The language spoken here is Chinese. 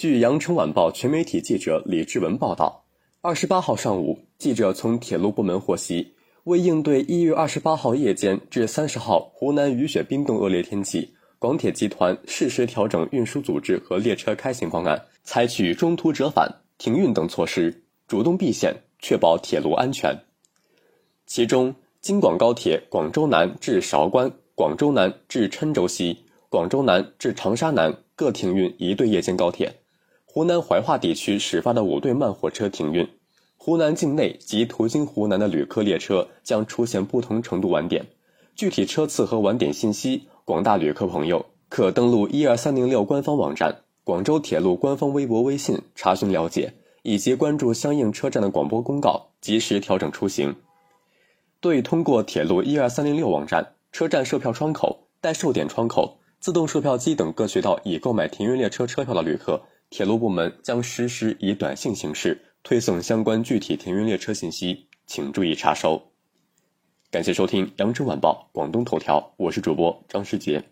据羊城晚报全媒体记者李志文报道，二十八号上午，记者从铁路部门获悉，为应对一月二十八号夜间至三十号湖南雨雪冰冻恶劣天气，广铁集团适时调整运输组织和列车开行方案，采取中途折返、停运等措施，主动避险，确保铁路安全。其中，京广高铁广州南至韶关、广州南至郴州西、广州南至长沙南各停运一对夜间高铁。湖南怀化地区始发的五对慢火车停运，湖南境内及途经湖南的旅客列车将出现不同程度晚点。具体车次和晚点信息，广大旅客朋友可登录一二三零六官方网站、广州铁路官方微博、微信查询了解，以及关注相应车站的广播公告，及时调整出行。对通过铁路一二三零六网站、车站售票窗口、代售点窗口、自动售票机等各渠道已购买停运列车车票的旅客。铁路部门将实施以短信形式推送相关具体停运列车信息，请注意查收。感谢收听《羊城晚报广东头条》，我是主播张世杰。